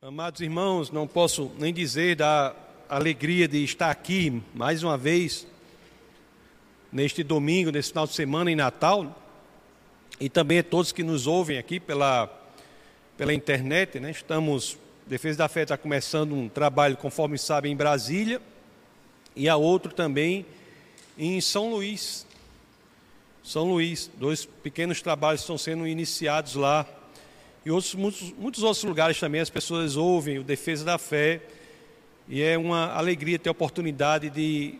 Amados irmãos, não posso nem dizer da alegria de estar aqui mais uma vez, neste domingo, nesse final de semana em Natal, e também a todos que nos ouvem aqui pela, pela internet. Né? Estamos, Defesa da Fé está começando um trabalho, conforme sabem, em Brasília, e a outro também em São Luís. São Luís, dois pequenos trabalhos estão sendo iniciados lá e outros, muitos, muitos outros lugares também as pessoas ouvem o Defesa da Fé. E é uma alegria ter a oportunidade de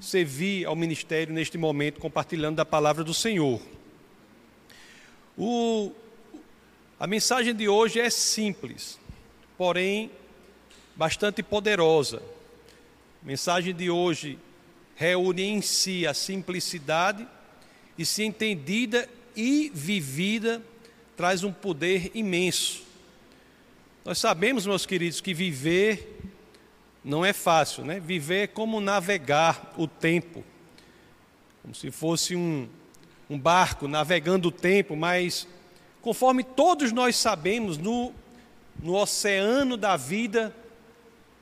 servir ao ministério neste momento, compartilhando da palavra do Senhor. O, a mensagem de hoje é simples, porém bastante poderosa. A mensagem de hoje reúne em si a simplicidade e, se entendida e vivida, traz um poder imenso. Nós sabemos, meus queridos, que viver não é fácil, né? Viver é como navegar o tempo, como se fosse um, um barco navegando o tempo, mas conforme todos nós sabemos, no, no oceano da vida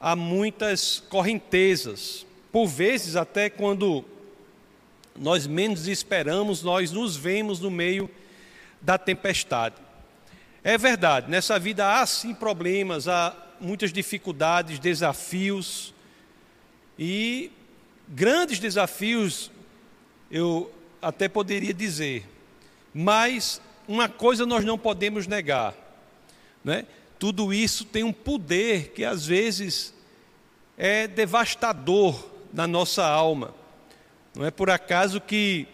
há muitas correntezas. Por vezes, até quando nós menos esperamos, nós nos vemos no meio da tempestade. É verdade, nessa vida há sim problemas, há muitas dificuldades, desafios e grandes desafios, eu até poderia dizer, mas uma coisa nós não podemos negar, né? Tudo isso tem um poder que às vezes é devastador na nossa alma. Não é por acaso que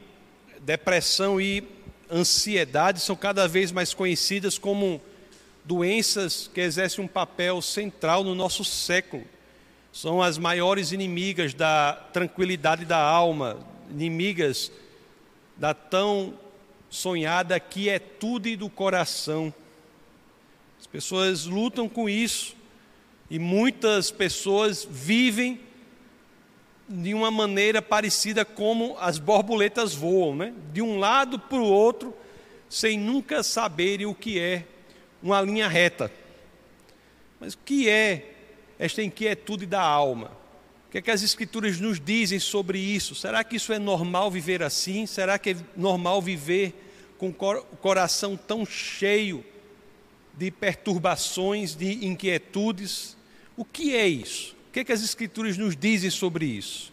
depressão e ansiedade são cada vez mais conhecidas como doenças que exercem um papel central no nosso século. São as maiores inimigas da tranquilidade da alma, inimigas da tão sonhada quietude do coração. As pessoas lutam com isso e muitas pessoas vivem de uma maneira parecida como as borboletas voam, né? de um lado para o outro, sem nunca saberem o que é uma linha reta. Mas o que é esta inquietude da alma? O que é que as Escrituras nos dizem sobre isso? Será que isso é normal viver assim? Será que é normal viver com o coração tão cheio de perturbações, de inquietudes? O que é isso? O que, é que as Escrituras nos dizem sobre isso?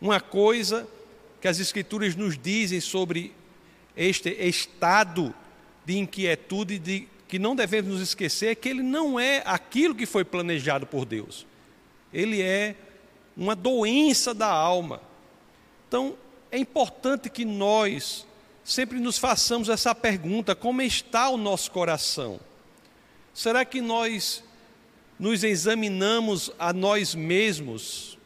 Uma coisa que as Escrituras nos dizem sobre este estado de inquietude de, que não devemos nos esquecer é que ele não é aquilo que foi planejado por Deus. Ele é uma doença da alma. Então, é importante que nós sempre nos façamos essa pergunta: como está o nosso coração? Será que nós nos examinamos a nós mesmos.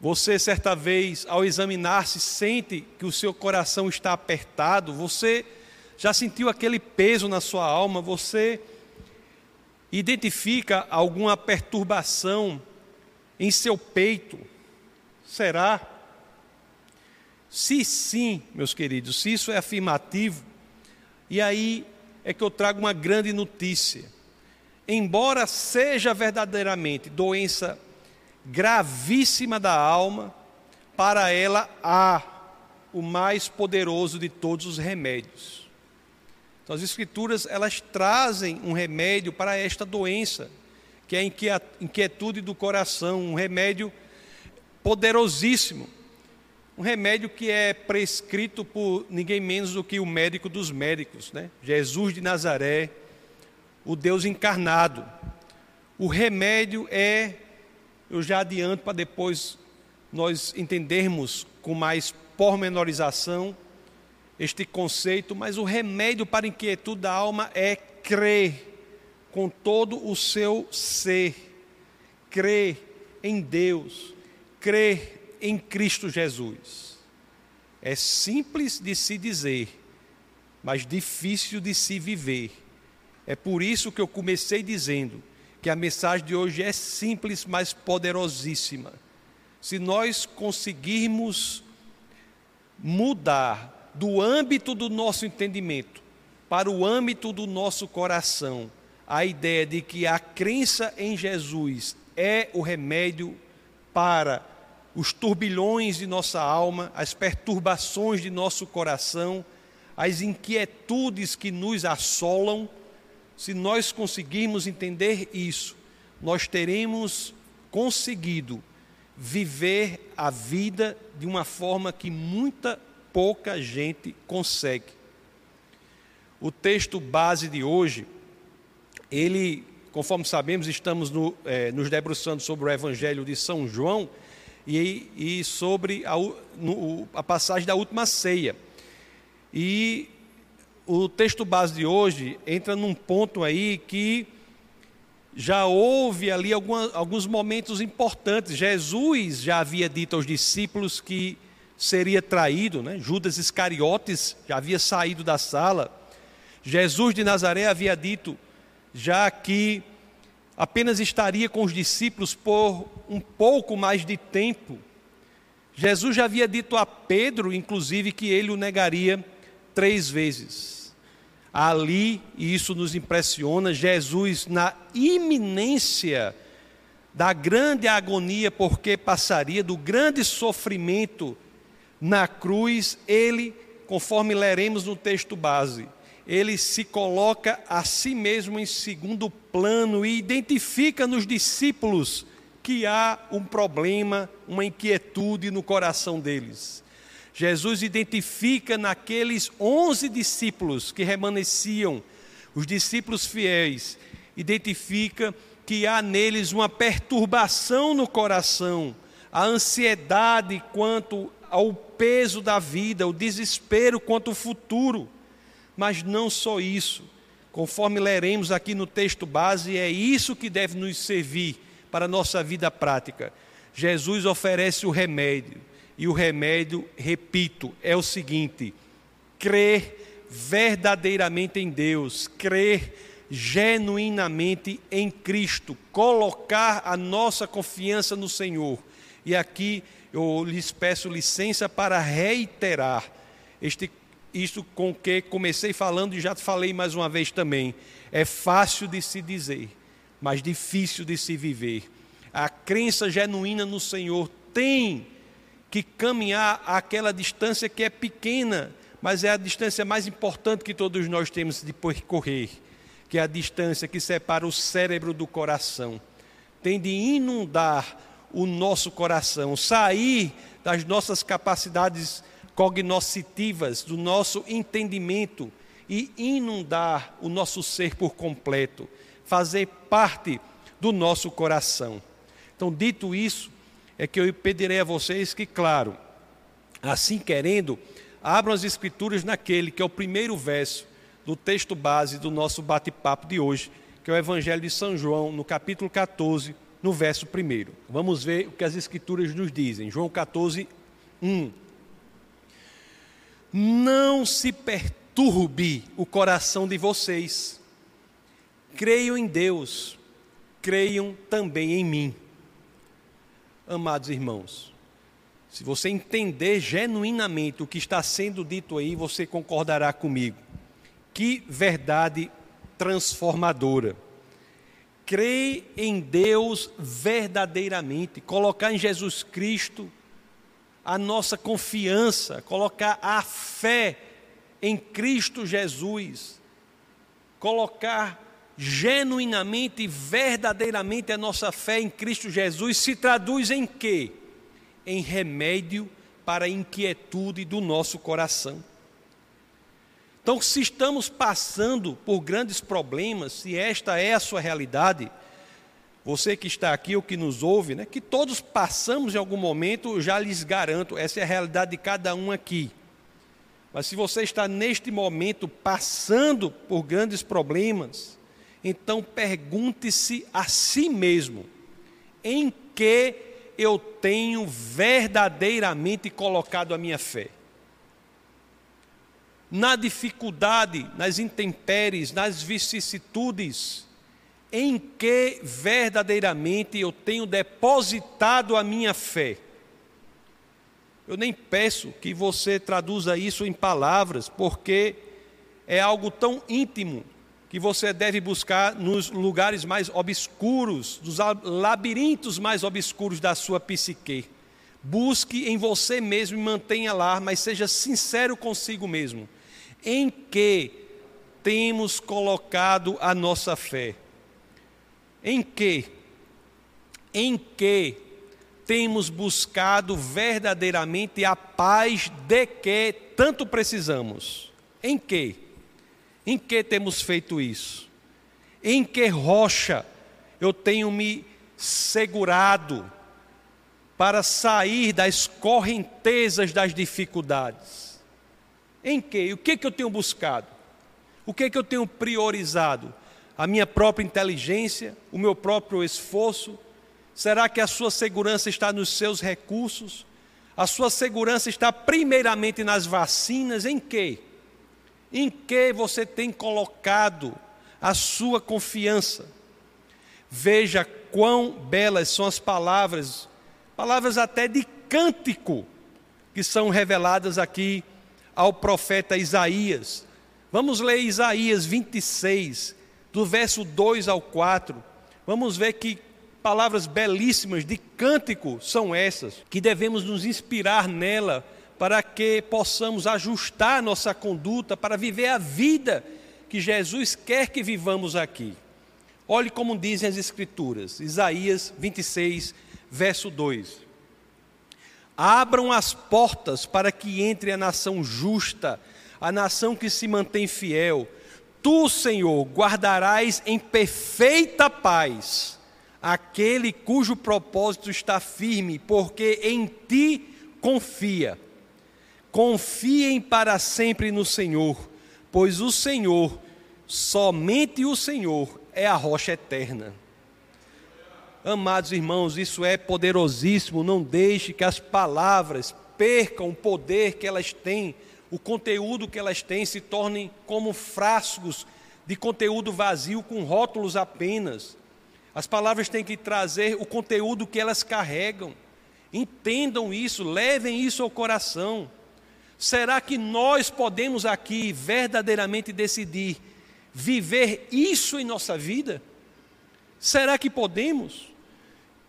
Você, certa vez, ao examinar-se, sente que o seu coração está apertado, você já sentiu aquele peso na sua alma, você identifica alguma perturbação em seu peito? Será? Se sim, meus queridos, se isso é afirmativo, e aí é que eu trago uma grande notícia embora seja verdadeiramente doença gravíssima da alma, para ela há o mais poderoso de todos os remédios. Então, as Escrituras elas trazem um remédio para esta doença, que é a inquietude do coração, um remédio poderosíssimo, um remédio que é prescrito por ninguém menos do que o médico dos médicos, né? Jesus de Nazaré o Deus encarnado. O remédio é, eu já adianto para depois nós entendermos com mais pormenorização este conceito, mas o remédio para a inquietude da alma é crer com todo o seu ser, crer em Deus, crer em Cristo Jesus. É simples de se dizer, mas difícil de se viver. É por isso que eu comecei dizendo que a mensagem de hoje é simples, mas poderosíssima. Se nós conseguirmos mudar do âmbito do nosso entendimento para o âmbito do nosso coração, a ideia de que a crença em Jesus é o remédio para os turbilhões de nossa alma, as perturbações de nosso coração, as inquietudes que nos assolam, se nós conseguirmos entender isso, nós teremos conseguido viver a vida de uma forma que muita pouca gente consegue. O texto base de hoje, ele, conforme sabemos, estamos no, é, nos debruçando sobre o Evangelho de São João e, e sobre a, no, a passagem da última ceia. E o texto base de hoje entra num ponto aí que já houve ali alguma, alguns momentos importantes. Jesus já havia dito aos discípulos que seria traído, né? Judas Iscariotes já havia saído da sala. Jesus de Nazaré havia dito já que apenas estaria com os discípulos por um pouco mais de tempo. Jesus já havia dito a Pedro, inclusive, que ele o negaria três vezes ali, e isso nos impressiona, Jesus na iminência da grande agonia, porque passaria do grande sofrimento na cruz, ele, conforme leremos no texto base, ele se coloca a si mesmo em segundo plano e identifica nos discípulos que há um problema, uma inquietude no coração deles. Jesus identifica naqueles onze discípulos que remanesciam, os discípulos fiéis, identifica que há neles uma perturbação no coração, a ansiedade quanto ao peso da vida, o desespero quanto ao futuro. Mas não só isso, conforme leremos aqui no texto base, é isso que deve nos servir para a nossa vida prática. Jesus oferece o remédio e o remédio, repito, é o seguinte: crer verdadeiramente em Deus, crer genuinamente em Cristo, colocar a nossa confiança no Senhor. E aqui eu lhes peço licença para reiterar este isso com que comecei falando e já falei mais uma vez também. É fácil de se dizer, mas difícil de se viver. A crença genuína no Senhor tem que caminhar aquela distância que é pequena, mas é a distância mais importante que todos nós temos de percorrer, que é a distância que separa o cérebro do coração. Tem de inundar o nosso coração, sair das nossas capacidades cognoscitivas, do nosso entendimento e inundar o nosso ser por completo, fazer parte do nosso coração. Então, dito isso, é que eu pedirei a vocês que, claro, assim querendo, abram as Escrituras naquele que é o primeiro verso do texto base do nosso bate-papo de hoje, que é o Evangelho de São João, no capítulo 14, no verso 1. Vamos ver o que as Escrituras nos dizem. João 14, 1. Não se perturbe o coração de vocês. Creiam em Deus, creiam também em mim amados irmãos, se você entender genuinamente o que está sendo dito aí, você concordará comigo. Que verdade transformadora. Crer em Deus verdadeiramente, colocar em Jesus Cristo a nossa confiança, colocar a fé em Cristo Jesus, colocar genuinamente e verdadeiramente a nossa fé em Cristo Jesus se traduz em quê? Em remédio para a inquietude do nosso coração. Então, se estamos passando por grandes problemas, se esta é a sua realidade, você que está aqui ou que nos ouve, né, que todos passamos em algum momento, já lhes garanto, essa é a realidade de cada um aqui. Mas se você está neste momento passando por grandes problemas, então pergunte-se a si mesmo: em que eu tenho verdadeiramente colocado a minha fé? Na dificuldade, nas intempéries, nas vicissitudes, em que verdadeiramente eu tenho depositado a minha fé? Eu nem peço que você traduza isso em palavras, porque é algo tão íntimo que você deve buscar nos lugares mais obscuros, nos labirintos mais obscuros da sua psique. Busque em você mesmo e mantenha lá, mas seja sincero consigo mesmo. Em que temos colocado a nossa fé? Em que? Em que temos buscado verdadeiramente a paz de que tanto precisamos? Em que? Em que temos feito isso? Em que rocha eu tenho me segurado para sair das correntezas das dificuldades? Em que? O que, que eu tenho buscado? O que, que eu tenho priorizado? A minha própria inteligência, o meu próprio esforço? Será que a sua segurança está nos seus recursos? A sua segurança está primeiramente nas vacinas? Em que? Em que você tem colocado a sua confiança? Veja quão belas são as palavras, palavras até de cântico, que são reveladas aqui ao profeta Isaías. Vamos ler Isaías 26, do verso 2 ao 4. Vamos ver que palavras belíssimas de cântico são essas, que devemos nos inspirar nela para que possamos ajustar nossa conduta para viver a vida que Jesus quer que vivamos aqui. Olhe como dizem as Escrituras, Isaías 26, verso 2. Abram as portas para que entre a nação justa, a nação que se mantém fiel. Tu, Senhor, guardarás em perfeita paz aquele cujo propósito está firme, porque em ti confia. Confiem para sempre no Senhor, pois o Senhor, somente o Senhor, é a rocha eterna. Amados irmãos, isso é poderosíssimo. Não deixe que as palavras percam o poder que elas têm, o conteúdo que elas têm, se tornem como frascos de conteúdo vazio com rótulos apenas. As palavras têm que trazer o conteúdo que elas carregam. Entendam isso, levem isso ao coração. Será que nós podemos aqui verdadeiramente decidir viver isso em nossa vida? Será que podemos?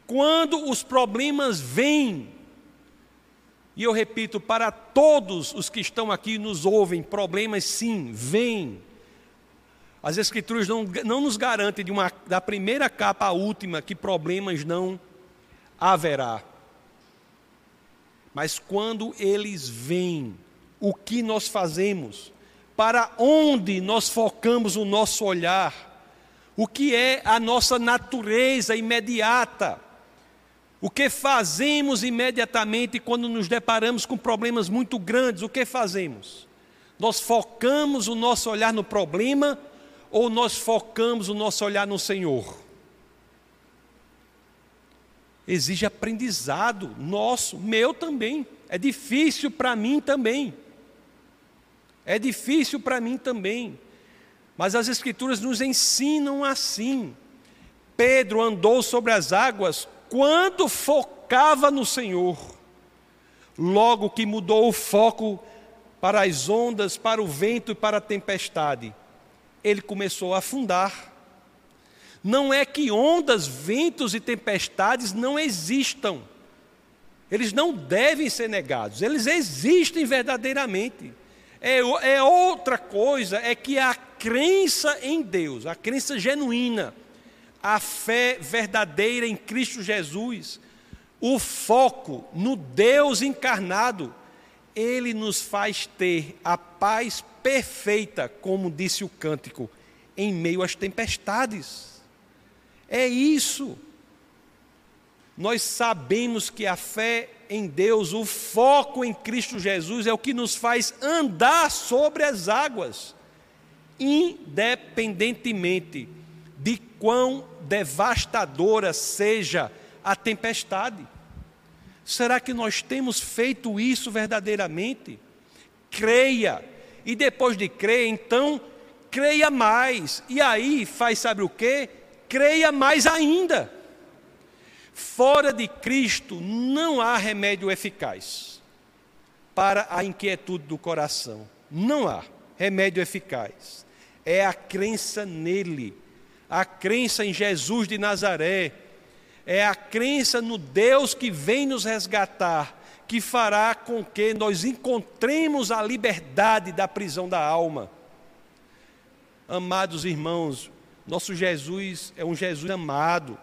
Quando os problemas vêm, e eu repito, para todos os que estão aqui e nos ouvem, problemas sim, vêm. As Escrituras não, não nos garantem de uma, da primeira capa à última que problemas não haverá. Mas quando eles vêm, o que nós fazemos? Para onde nós focamos o nosso olhar? O que é a nossa natureza imediata? O que fazemos imediatamente quando nos deparamos com problemas muito grandes? O que fazemos? Nós focamos o nosso olhar no problema ou nós focamos o nosso olhar no Senhor? Exige aprendizado nosso, meu também. É difícil para mim também. É difícil para mim também. Mas as Escrituras nos ensinam assim. Pedro andou sobre as águas quando focava no Senhor. Logo que mudou o foco para as ondas, para o vento e para a tempestade, ele começou a afundar. Não é que ondas, ventos e tempestades não existam. Eles não devem ser negados, eles existem verdadeiramente. É, é outra coisa, é que a crença em Deus, a crença genuína, a fé verdadeira em Cristo Jesus, o foco no Deus encarnado, ele nos faz ter a paz perfeita, como disse o cântico, em meio às tempestades. É isso. Nós sabemos que a fé em Deus, o foco em Cristo Jesus, é o que nos faz andar sobre as águas, independentemente de quão devastadora seja a tempestade. Será que nós temos feito isso verdadeiramente? Creia, e depois de crer, então, creia mais, e aí faz, sabe o que? Creia mais ainda. Fora de Cristo não há remédio eficaz para a inquietude do coração. Não há remédio eficaz. é a crença nele, a crença em Jesus de Nazaré, é a crença no Deus que vem nos resgatar, que fará com que nós encontremos a liberdade da prisão da alma. Amados irmãos, nosso Jesus é um Jesus amado,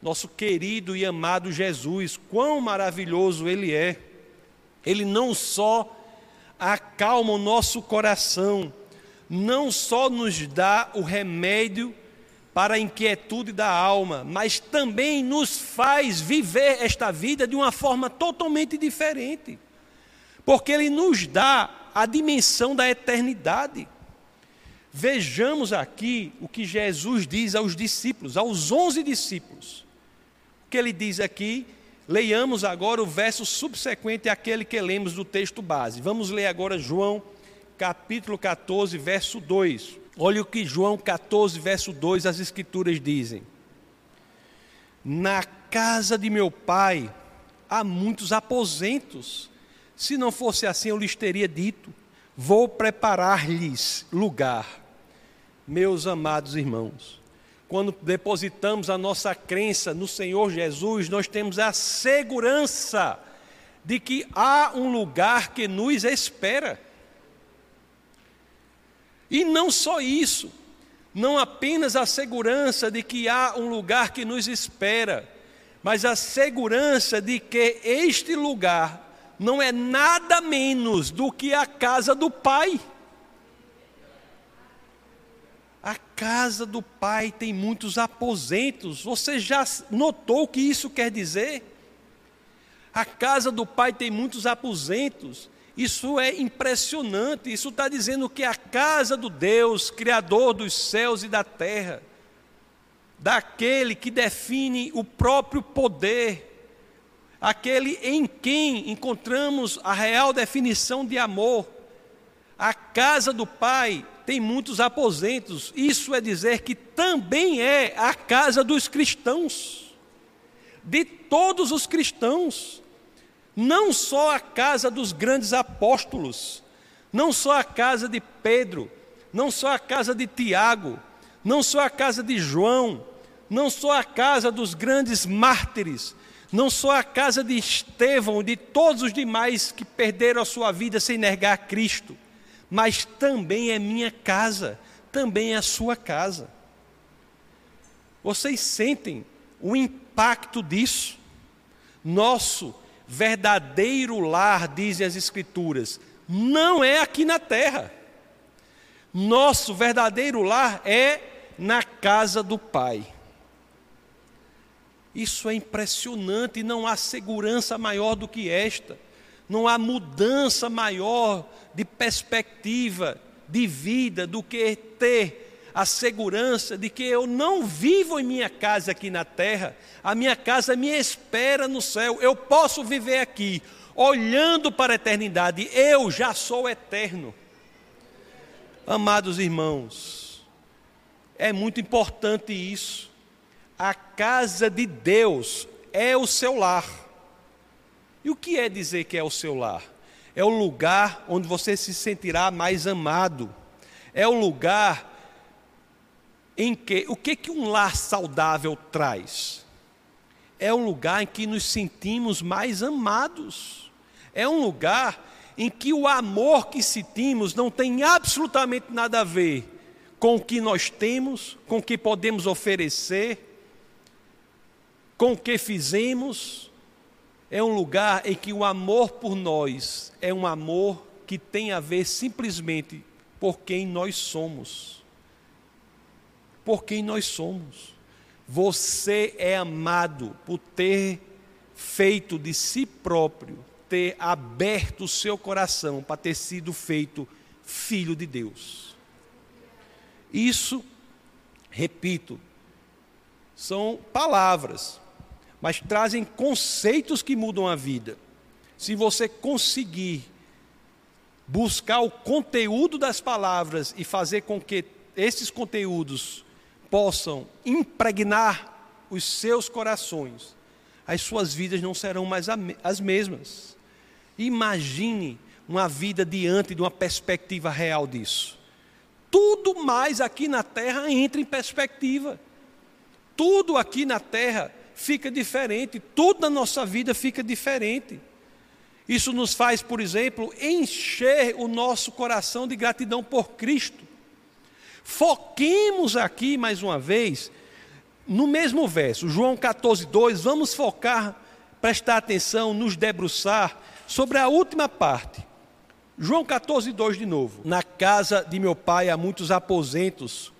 nosso querido e amado Jesus, quão maravilhoso Ele é. Ele não só acalma o nosso coração, não só nos dá o remédio para a inquietude da alma, mas também nos faz viver esta vida de uma forma totalmente diferente, porque Ele nos dá a dimensão da eternidade. Vejamos aqui o que Jesus diz aos discípulos, aos onze discípulos. O que ele diz aqui, leiamos agora o verso subsequente àquele que lemos do texto base. Vamos ler agora João capítulo 14, verso 2. Olha o que João 14, verso 2, as Escrituras dizem: Na casa de meu pai há muitos aposentos. Se não fosse assim, eu lhes teria dito: Vou preparar-lhes lugar. Meus amados irmãos, quando depositamos a nossa crença no Senhor Jesus, nós temos a segurança de que há um lugar que nos espera. E não só isso, não apenas a segurança de que há um lugar que nos espera, mas a segurança de que este lugar não é nada menos do que a casa do Pai. A casa do Pai tem muitos aposentos. Você já notou o que isso quer dizer? A casa do Pai tem muitos aposentos. Isso é impressionante. Isso está dizendo que a casa do Deus, Criador dos céus e da terra, daquele que define o próprio poder, aquele em quem encontramos a real definição de amor, a casa do Pai tem muitos aposentos. Isso é dizer que também é a casa dos cristãos, de todos os cristãos não só a casa dos grandes apóstolos, não só a casa de Pedro, não só a casa de Tiago, não só a casa de João, não só a casa dos grandes mártires, não só a casa de Estevão e de todos os demais que perderam a sua vida sem negar Cristo, mas também é minha casa, também é a sua casa. Vocês sentem o impacto disso? Nosso verdadeiro lar, dizem as Escrituras, não é aqui na terra. Nosso verdadeiro lar é na casa do Pai. Isso é impressionante, não há segurança maior do que esta, não há mudança maior de perspectiva de vida do que ter a segurança de que eu não vivo em minha casa aqui na terra, a minha casa me espera no céu, eu posso viver aqui, olhando para a eternidade, eu já sou eterno. Amados irmãos, é muito importante isso. A casa de Deus é o seu lar. E o que é dizer que é o seu lar? É o lugar onde você se sentirá mais amado. É o lugar em que o que que um lar saudável traz? É um lugar em que nos sentimos mais amados. É um lugar em que o amor que sentimos não tem absolutamente nada a ver com o que nós temos, com o que podemos oferecer, com o que fizemos. É um lugar em que o amor por nós é um amor que tem a ver simplesmente por quem nós somos por quem nós somos. Você é amado por ter feito de si próprio, ter aberto o seu coração para ter sido feito filho de Deus. Isso, repito, são palavras, mas trazem conceitos que mudam a vida. Se você conseguir buscar o conteúdo das palavras e fazer com que esses conteúdos possam impregnar os seus corações, as suas vidas não serão mais as mesmas. Imagine uma vida diante de uma perspectiva real disso. tudo mais aqui na terra entra em perspectiva. Tudo aqui na terra fica diferente, tudo na nossa vida fica diferente. Isso nos faz, por exemplo, encher o nosso coração de gratidão por Cristo. Foquemos aqui mais uma vez no mesmo verso, João 14, 2, vamos focar, prestar atenção, nos debruçar sobre a última parte. João 14, 2 de novo. Na casa de meu pai há muitos aposentos.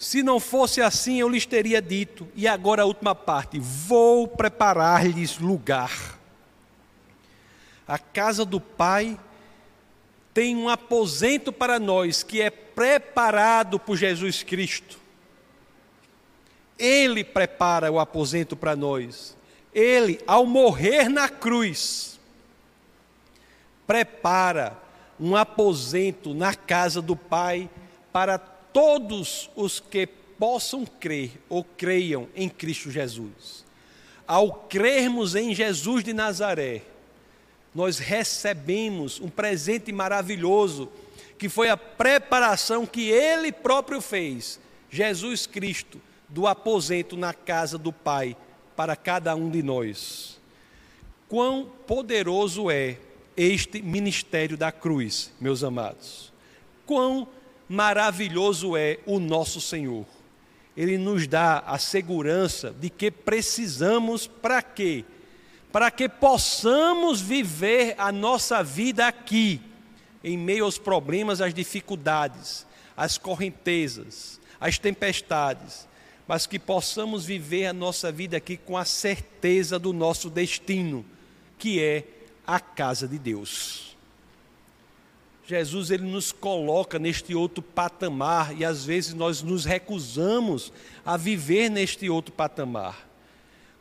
Se não fosse assim, eu lhes teria dito. E agora a última parte: vou preparar-lhes lugar. A casa do pai tem um aposento para nós que é preparado por Jesus Cristo. Ele prepara o aposento para nós. Ele, ao morrer na cruz, prepara um aposento na casa do Pai para todos os que possam crer ou creiam em Cristo Jesus. Ao crermos em Jesus de Nazaré, nós recebemos um presente maravilhoso, que foi a preparação que Ele próprio fez, Jesus Cristo, do aposento na casa do Pai para cada um de nós. Quão poderoso é este ministério da cruz, meus amados. Quão maravilhoso é o nosso Senhor. Ele nos dá a segurança de que precisamos para quê? Para que possamos viver a nossa vida aqui, em meio aos problemas, às dificuldades, às correntezas, às tempestades, mas que possamos viver a nossa vida aqui com a certeza do nosso destino, que é a casa de Deus. Jesus ele nos coloca neste outro patamar e às vezes nós nos recusamos a viver neste outro patamar.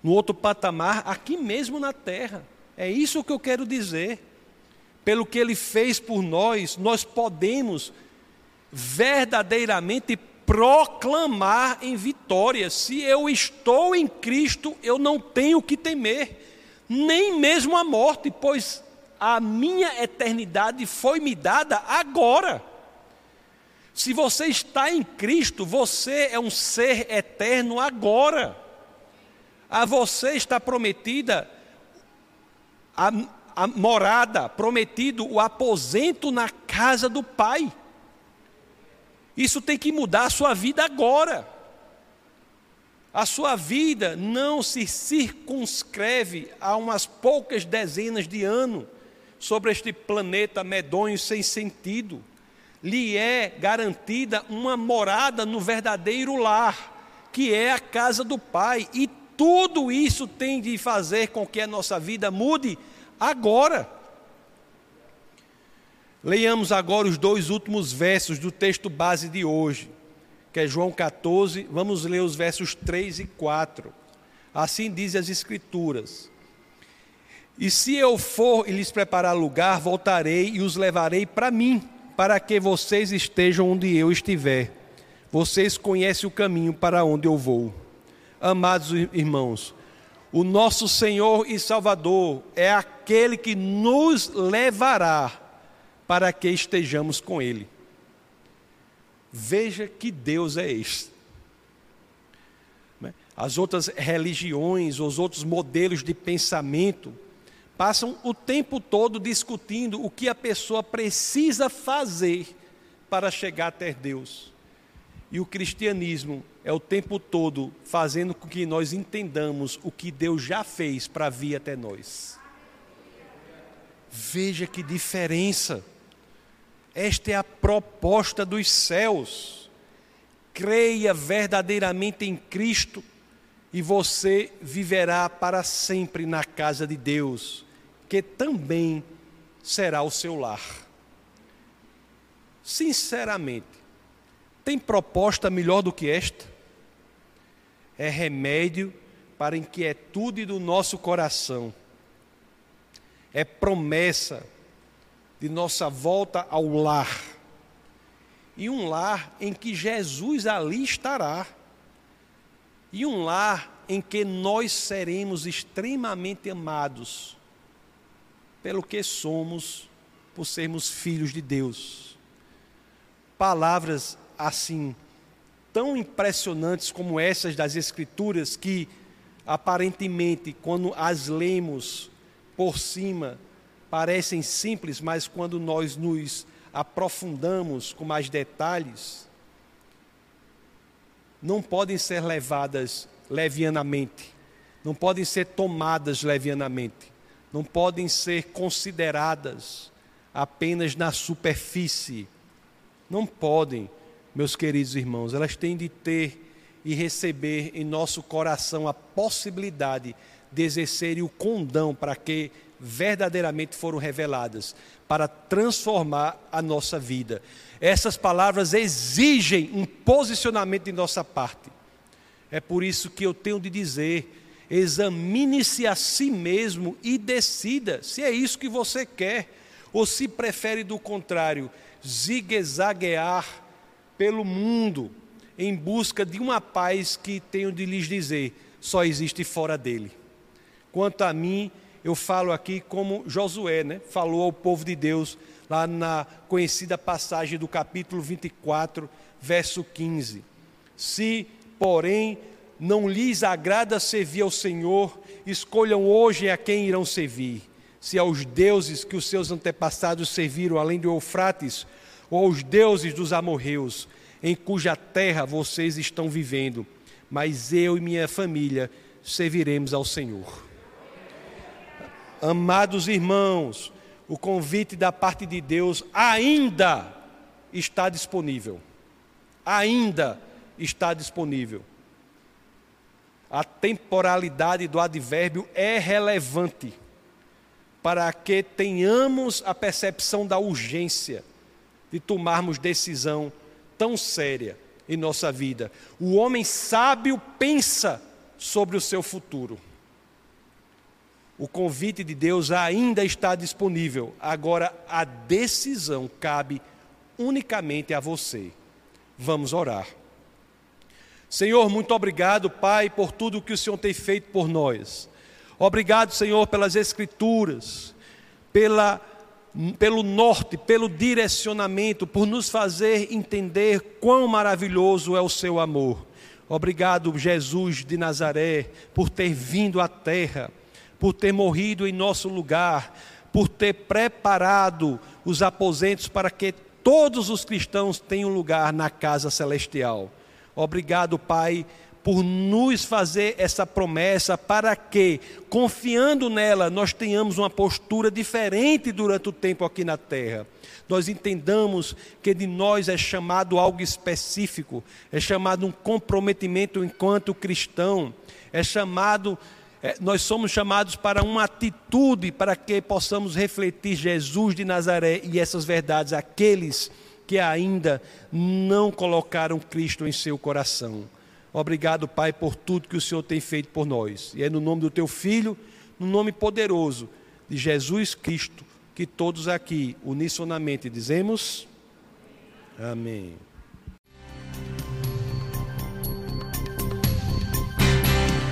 No outro patamar, aqui mesmo na terra. É isso que eu quero dizer. Pelo que ele fez por nós, nós podemos verdadeiramente proclamar em vitória. Se eu estou em Cristo, eu não tenho que temer nem mesmo a morte, pois a minha eternidade foi me dada agora. Se você está em Cristo, você é um ser eterno agora. A você está prometida a, a morada, prometido o aposento na casa do Pai. Isso tem que mudar a sua vida agora. A sua vida não se circunscreve a umas poucas dezenas de anos sobre este planeta medonho sem sentido. Lhe é garantida uma morada no verdadeiro lar, que é a casa do Pai. E tudo isso tem de fazer com que a nossa vida mude agora. Leiamos agora os dois últimos versos do texto base de hoje que é João 14, vamos ler os versos 3 e 4. Assim diz as Escrituras: E se eu for e lhes preparar lugar, voltarei e os levarei para mim, para que vocês estejam onde eu estiver. Vocês conhecem o caminho para onde eu vou. Amados irmãos, o nosso Senhor e Salvador é aquele que nos levará para que estejamos com Ele. Veja que Deus é este. Né? As outras religiões, os outros modelos de pensamento, passam o tempo todo discutindo o que a pessoa precisa fazer para chegar até Deus. E o cristianismo é o tempo todo fazendo com que nós entendamos o que Deus já fez para vir até nós. Veja que diferença. Esta é a proposta dos céus. Creia verdadeiramente em Cristo e você viverá para sempre na casa de Deus, que também será o seu lar. Sinceramente, tem proposta melhor do que esta? É remédio para a inquietude do nosso coração. É promessa de nossa volta ao lar. E um lar em que Jesus ali estará. E um lar em que nós seremos extremamente amados pelo que somos, por sermos filhos de Deus. Palavras assim tão impressionantes como essas das Escrituras que aparentemente, quando as lemos por cima, parecem simples, mas quando nós nos aprofundamos com mais detalhes, não podem ser levadas levianamente, não podem ser tomadas levianamente, não podem ser consideradas apenas na superfície. Não podem, meus queridos irmãos, elas têm de ter e receber em nosso coração a possibilidade de exercerem o condão para que verdadeiramente foram reveladas, para transformar a nossa vida. Essas palavras exigem um posicionamento de nossa parte. É por isso que eu tenho de dizer: examine-se a si mesmo e decida se é isso que você quer, ou se prefere, do contrário, zigue-zaguear pelo mundo em busca de uma paz que tenho de lhes dizer, só existe fora dele. Quanto a mim, eu falo aqui como Josué, né? Falou ao povo de Deus lá na conhecida passagem do capítulo 24, verso 15. Se, porém, não lhes agrada servir ao Senhor, escolham hoje a quem irão servir. Se aos deuses que os seus antepassados serviram além do Eufrates, ou aos deuses dos amorreus, em cuja terra vocês estão vivendo, mas eu e minha família serviremos ao Senhor. Amados irmãos, o convite da parte de Deus ainda está disponível. Ainda está disponível. A temporalidade do advérbio é relevante para que tenhamos a percepção da urgência de tomarmos decisão tão séria em nossa vida. O homem sábio pensa sobre o seu futuro. O convite de Deus ainda está disponível, agora a decisão cabe unicamente a você. Vamos orar. Senhor, muito obrigado, Pai, por tudo que o Senhor tem feito por nós. Obrigado, Senhor, pelas Escrituras, pela pelo norte, pelo direcionamento, por nos fazer entender quão maravilhoso é o seu amor. Obrigado, Jesus de Nazaré, por ter vindo à terra, por ter morrido em nosso lugar, por ter preparado os aposentos para que todos os cristãos tenham lugar na casa celestial. Obrigado, Pai, por nos fazer essa promessa para que, confiando nela, nós tenhamos uma postura diferente durante o tempo aqui na terra. Nós entendamos que de nós é chamado algo específico, é chamado um comprometimento enquanto cristão, é chamado é, nós somos chamados para uma atitude para que possamos refletir Jesus de Nazaré e essas verdades àqueles que ainda não colocaram Cristo em seu coração. Obrigado, Pai, por tudo que o Senhor tem feito por nós. E é no nome do teu filho, no nome poderoso de Jesus Cristo, que todos aqui unisonamente dizemos: Amém.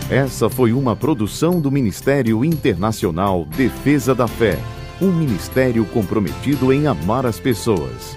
Essa foi uma produção do Ministério Internacional Defesa da Fé, um ministério comprometido em amar as pessoas,